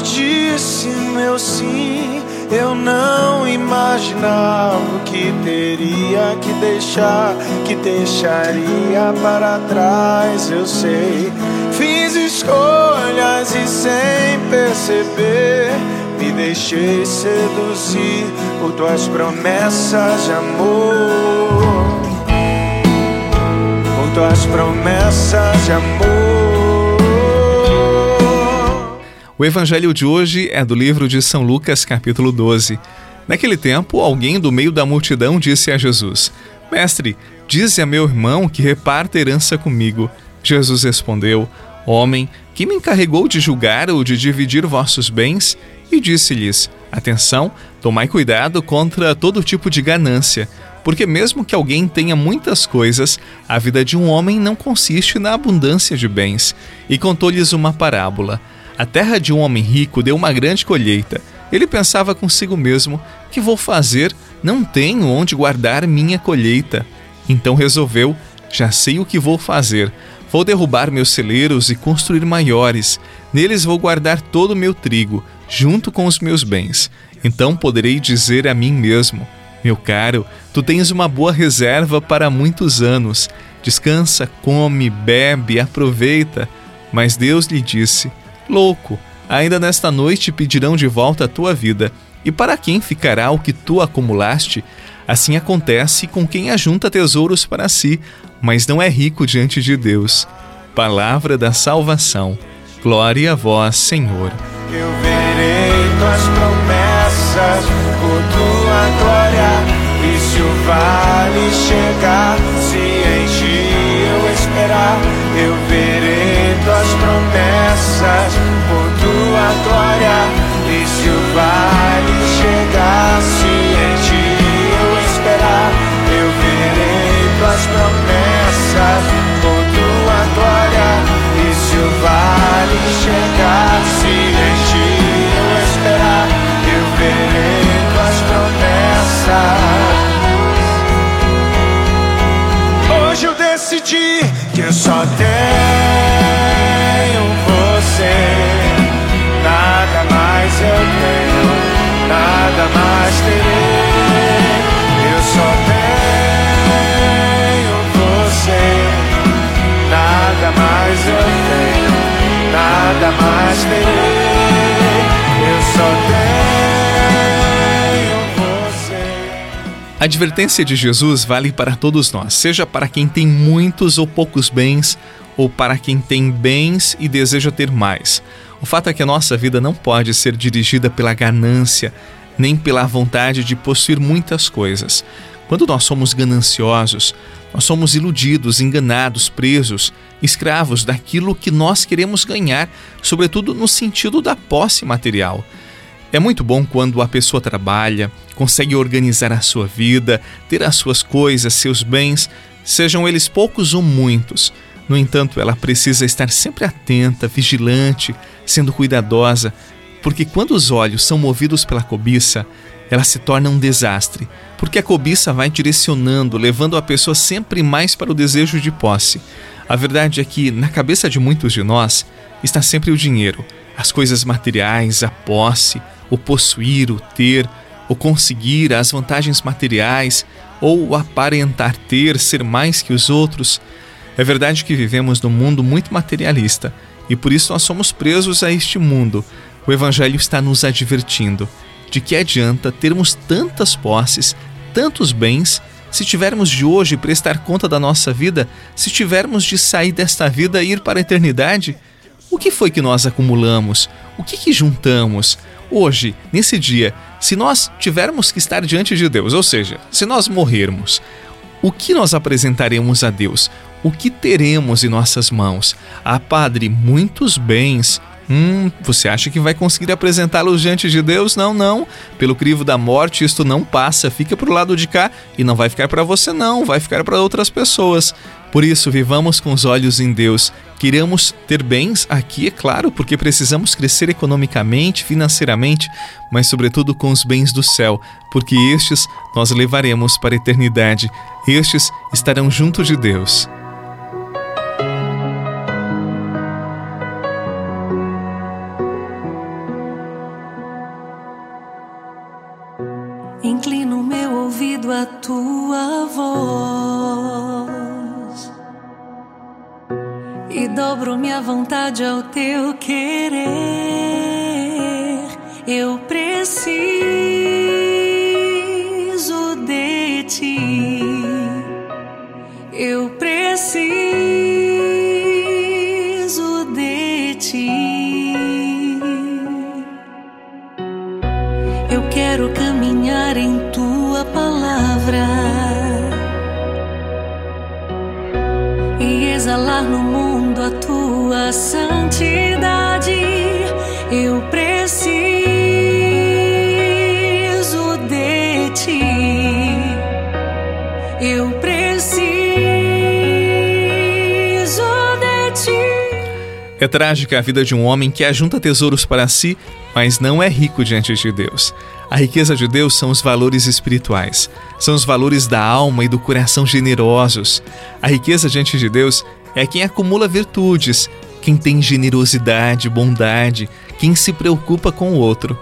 Quando disse meu sim, eu não imaginava que teria que deixar, que deixaria para trás. Eu sei, fiz escolhas e sem perceber. Me deixei seduzir por tuas promessas de amor. Por tuas promessas de amor. O evangelho de hoje é do livro de São Lucas, capítulo 12. Naquele tempo, alguém do meio da multidão disse a Jesus: Mestre, dize a meu irmão que reparta herança comigo. Jesus respondeu: Homem, quem me encarregou de julgar ou de dividir vossos bens? E disse-lhes: Atenção, tomai cuidado contra todo tipo de ganância, porque mesmo que alguém tenha muitas coisas, a vida de um homem não consiste na abundância de bens. E contou-lhes uma parábola. A terra de um homem rico deu uma grande colheita. Ele pensava consigo mesmo: que vou fazer? Não tenho onde guardar minha colheita. Então resolveu: já sei o que vou fazer. Vou derrubar meus celeiros e construir maiores. Neles vou guardar todo o meu trigo, junto com os meus bens. Então poderei dizer a mim mesmo: Meu caro, tu tens uma boa reserva para muitos anos. Descansa, come, bebe, aproveita. Mas Deus lhe disse: Louco, ainda nesta noite pedirão de volta a tua vida. E para quem ficará o que tu acumulaste? Assim acontece com quem ajunta tesouros para si, mas não é rico diante de Deus. Palavra da salvação. Glória a vós, Senhor. Eu verei tuas promessas por tua glória. E se o vale chegar, se ti eu esperar, eu verei promessas por tua glória. E se o vale chegar, se em ti eu esperar, eu verei tuas promessas por tua glória. E se o vale chegar, se em ti eu esperar, eu verei tuas promessas. Hoje eu decidi que eu só tenho A advertência de Jesus vale para todos nós, seja para quem tem muitos ou poucos bens, ou para quem tem bens e deseja ter mais. O fato é que a nossa vida não pode ser dirigida pela ganância, nem pela vontade de possuir muitas coisas. Quando nós somos gananciosos, nós somos iludidos, enganados, presos, escravos daquilo que nós queremos ganhar, sobretudo no sentido da posse material. É muito bom quando a pessoa trabalha, consegue organizar a sua vida, ter as suas coisas, seus bens, sejam eles poucos ou muitos. No entanto, ela precisa estar sempre atenta, vigilante, sendo cuidadosa, porque quando os olhos são movidos pela cobiça, ela se torna um desastre, porque a cobiça vai direcionando, levando a pessoa sempre mais para o desejo de posse. A verdade é que, na cabeça de muitos de nós, está sempre o dinheiro, as coisas materiais, a posse, o possuir, o ter, o conseguir, as vantagens materiais, ou aparentar ter, ser mais que os outros. É verdade que vivemos num mundo muito materialista e por isso nós somos presos a este mundo. O Evangelho está nos advertindo de que adianta termos tantas posses, tantos bens, se tivermos de hoje prestar conta da nossa vida, se tivermos de sair desta vida e ir para a eternidade. O que foi que nós acumulamos? O que, que juntamos? Hoje, nesse dia, se nós tivermos que estar diante de Deus, ou seja, se nós morrermos, o que nós apresentaremos a Deus? O que teremos em nossas mãos? Ah, Padre, muitos bens. Hum, você acha que vai conseguir apresentá-los diante de Deus? Não, não. Pelo crivo da morte, isto não passa. Fica para o lado de cá e não vai ficar para você, não. Vai ficar para outras pessoas. Por isso, vivamos com os olhos em Deus. Queremos ter bens aqui, é claro, porque precisamos crescer economicamente, financeiramente, mas sobretudo com os bens do céu, porque estes nós levaremos para a eternidade. Estes estarão junto de Deus. E dobro minha vontade ao teu querer. Eu preciso de ti. Eu preciso É trágica a vida de um homem que ajunta tesouros para si, mas não é rico diante de Deus. A riqueza de Deus são os valores espirituais, são os valores da alma e do coração generosos. A riqueza diante de Deus é quem acumula virtudes, quem tem generosidade, bondade, quem se preocupa com o outro.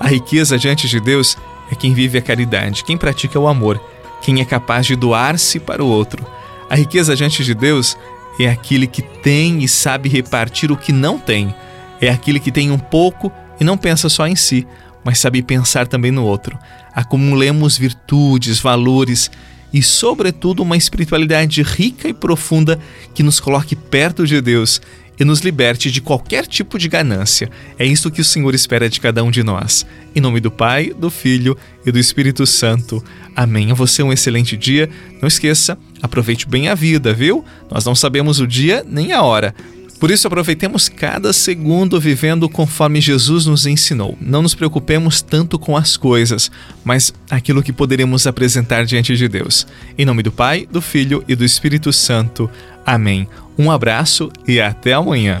A riqueza diante de Deus é quem vive a caridade, quem pratica o amor, quem é capaz de doar-se para o outro. A riqueza diante de Deus é aquele que tem e sabe repartir o que não tem. É aquele que tem um pouco e não pensa só em si, mas sabe pensar também no outro. Acumulemos virtudes, valores e, sobretudo, uma espiritualidade rica e profunda que nos coloque perto de Deus e nos liberte de qualquer tipo de ganância. É isso que o Senhor espera de cada um de nós. Em nome do Pai, do Filho e do Espírito Santo. Amém. A você um excelente dia. Não esqueça, aproveite bem a vida, viu? Nós não sabemos o dia nem a hora. Por isso, aproveitemos cada segundo vivendo conforme Jesus nos ensinou. Não nos preocupemos tanto com as coisas, mas aquilo que poderemos apresentar diante de Deus. Em nome do Pai, do Filho e do Espírito Santo. Amém. Um abraço e até amanhã.